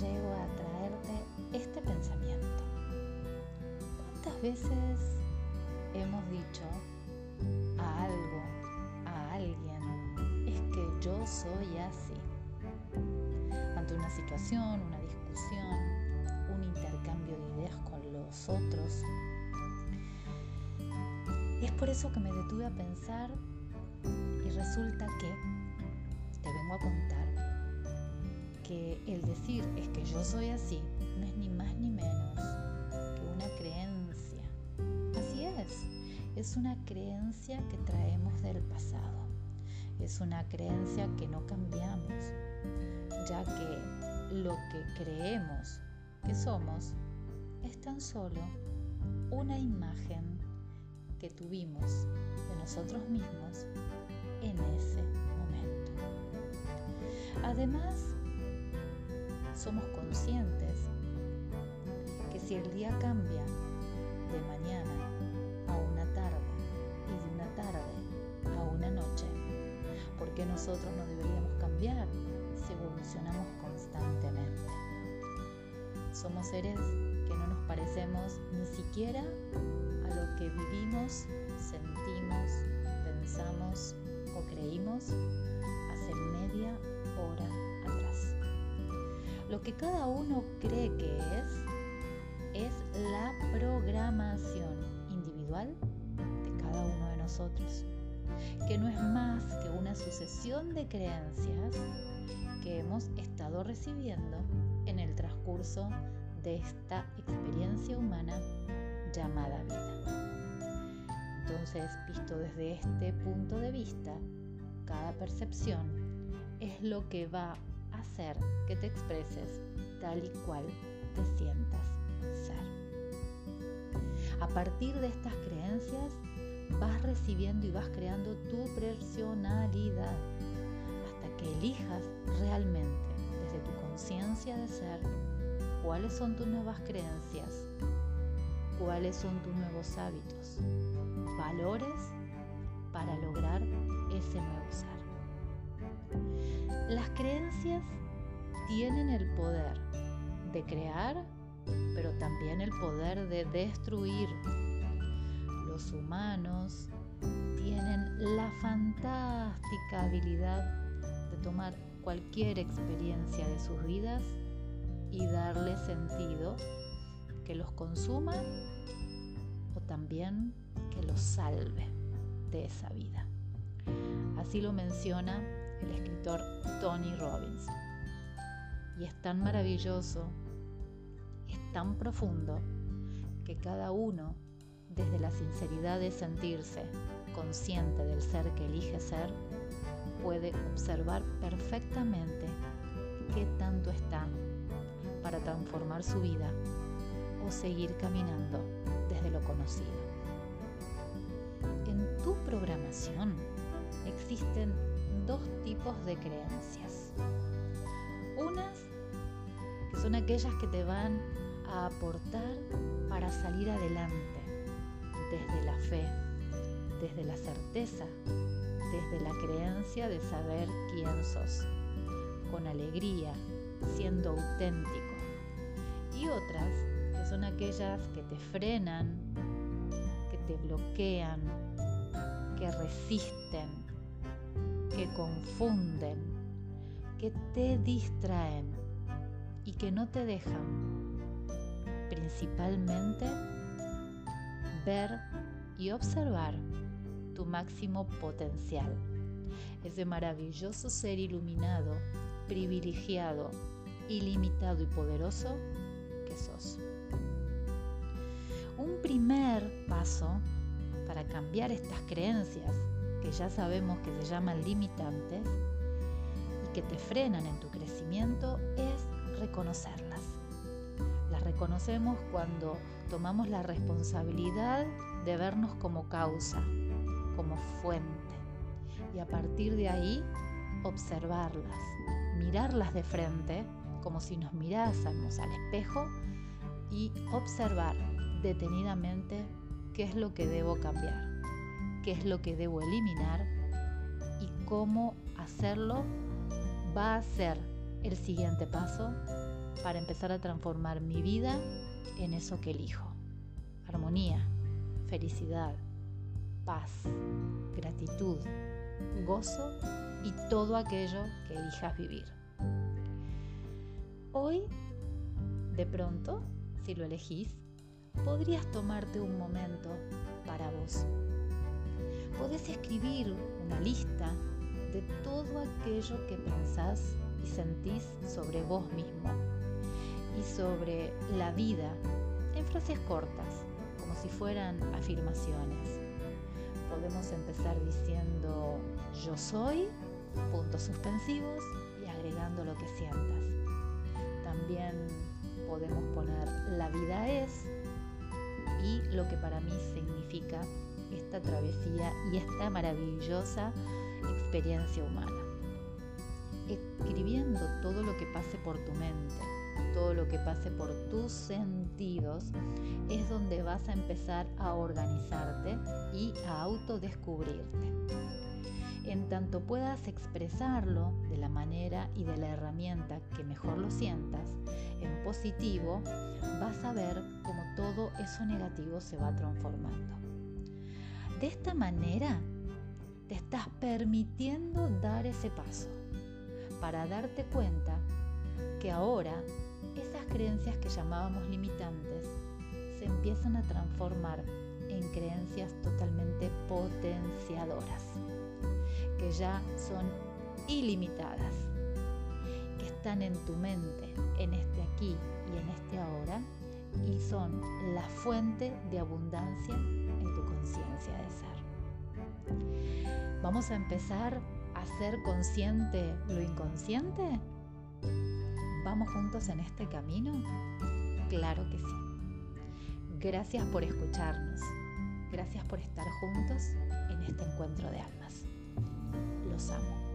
llego a traerte este pensamiento. ¿Cuántas veces hemos dicho a algo, a alguien, es que yo soy así? Ante una situación, una discusión, un intercambio de ideas con los otros. Es por eso que me detuve a pensar y resulta que te vengo a contar el decir es que yo soy así no es ni más ni menos que una creencia. Así es, es una creencia que traemos del pasado. Es una creencia que no cambiamos, ya que lo que creemos que somos es tan solo una imagen que tuvimos de nosotros mismos en ese momento. Además, somos conscientes que si el día cambia de mañana a una tarde y de una tarde a una noche, ¿por qué nosotros no deberíamos cambiar si evolucionamos constantemente? Somos seres que no nos parecemos ni siquiera a lo que vivimos, sentimos, pensamos o creímos hace media hora. Lo que cada uno cree que es es la programación individual de cada uno de nosotros, que no es más que una sucesión de creencias que hemos estado recibiendo en el transcurso de esta experiencia humana llamada vida. Entonces, visto desde este punto de vista, cada percepción es lo que va hacer que te expreses tal y cual te sientas ser. A partir de estas creencias vas recibiendo y vas creando tu personalidad hasta que elijas realmente desde tu conciencia de ser cuáles son tus nuevas creencias, cuáles son tus nuevos hábitos, valores para lograr ese nuevo ser. Las creencias tienen el poder de crear, pero también el poder de destruir. Los humanos tienen la fantástica habilidad de tomar cualquier experiencia de sus vidas y darle sentido que los consuma o también que los salve de esa vida. Así lo menciona el escritor Tony Robbins. Y es tan maravilloso, es tan profundo, que cada uno, desde la sinceridad de sentirse consciente del ser que elige ser, puede observar perfectamente qué tanto está para transformar su vida o seguir caminando desde lo conocido. En tu programación existen dos tipos de creencias. Unas que son aquellas que te van a aportar para salir adelante desde la fe, desde la certeza, desde la creencia de saber quién sos, con alegría, siendo auténtico. Y otras que son aquellas que te frenan, que te bloquean, que resisten, que confunden, que te distraen y que no te dejan principalmente ver y observar tu máximo potencial, ese maravilloso ser iluminado, privilegiado, ilimitado y poderoso que sos. Un primer paso para cambiar estas creencias que ya sabemos que se llaman limitantes y que te frenan en tu crecimiento es reconocerlas. Las reconocemos cuando tomamos la responsabilidad de vernos como causa, como fuente y a partir de ahí observarlas, mirarlas de frente como si nos mirásemos al espejo y observar detenidamente qué es lo que debo cambiar, qué es lo que debo eliminar y cómo hacerlo va a ser el siguiente paso para empezar a transformar mi vida en eso que elijo. Armonía, felicidad, paz, gratitud, gozo y todo aquello que elijas vivir. Hoy, de pronto, si lo elegís, podrías tomarte un momento para vos. Podés escribir una lista de todo aquello que pensás y sentís sobre vos mismo y sobre la vida en frases cortas, como si fueran afirmaciones. Podemos empezar diciendo yo soy, puntos suspensivos y agregando lo que sientas. También podemos poner la vida es y lo que para mí significa esta travesía y esta maravillosa experiencia humana. Escribiendo todo lo que pase por tu mente, todo lo que pase por tus sentidos, es donde vas a empezar a organizarte y a autodescubrirte. En tanto puedas expresarlo de la manera y de la herramienta que mejor lo sientas, en positivo, vas a ver cómo todo eso negativo se va transformando. De esta manera, te estás permitiendo dar ese paso para darte cuenta que ahora esas creencias que llamábamos limitantes se empiezan a transformar en creencias totalmente potenciadoras, que ya son ilimitadas, que están en tu mente, en este aquí y en este ahora, y son la fuente de abundancia de ser. Vamos a empezar a ser consciente lo inconsciente ¿Vamos juntos en este camino? Claro que sí. Gracias por escucharnos. Gracias por estar juntos en este encuentro de almas. Los amo.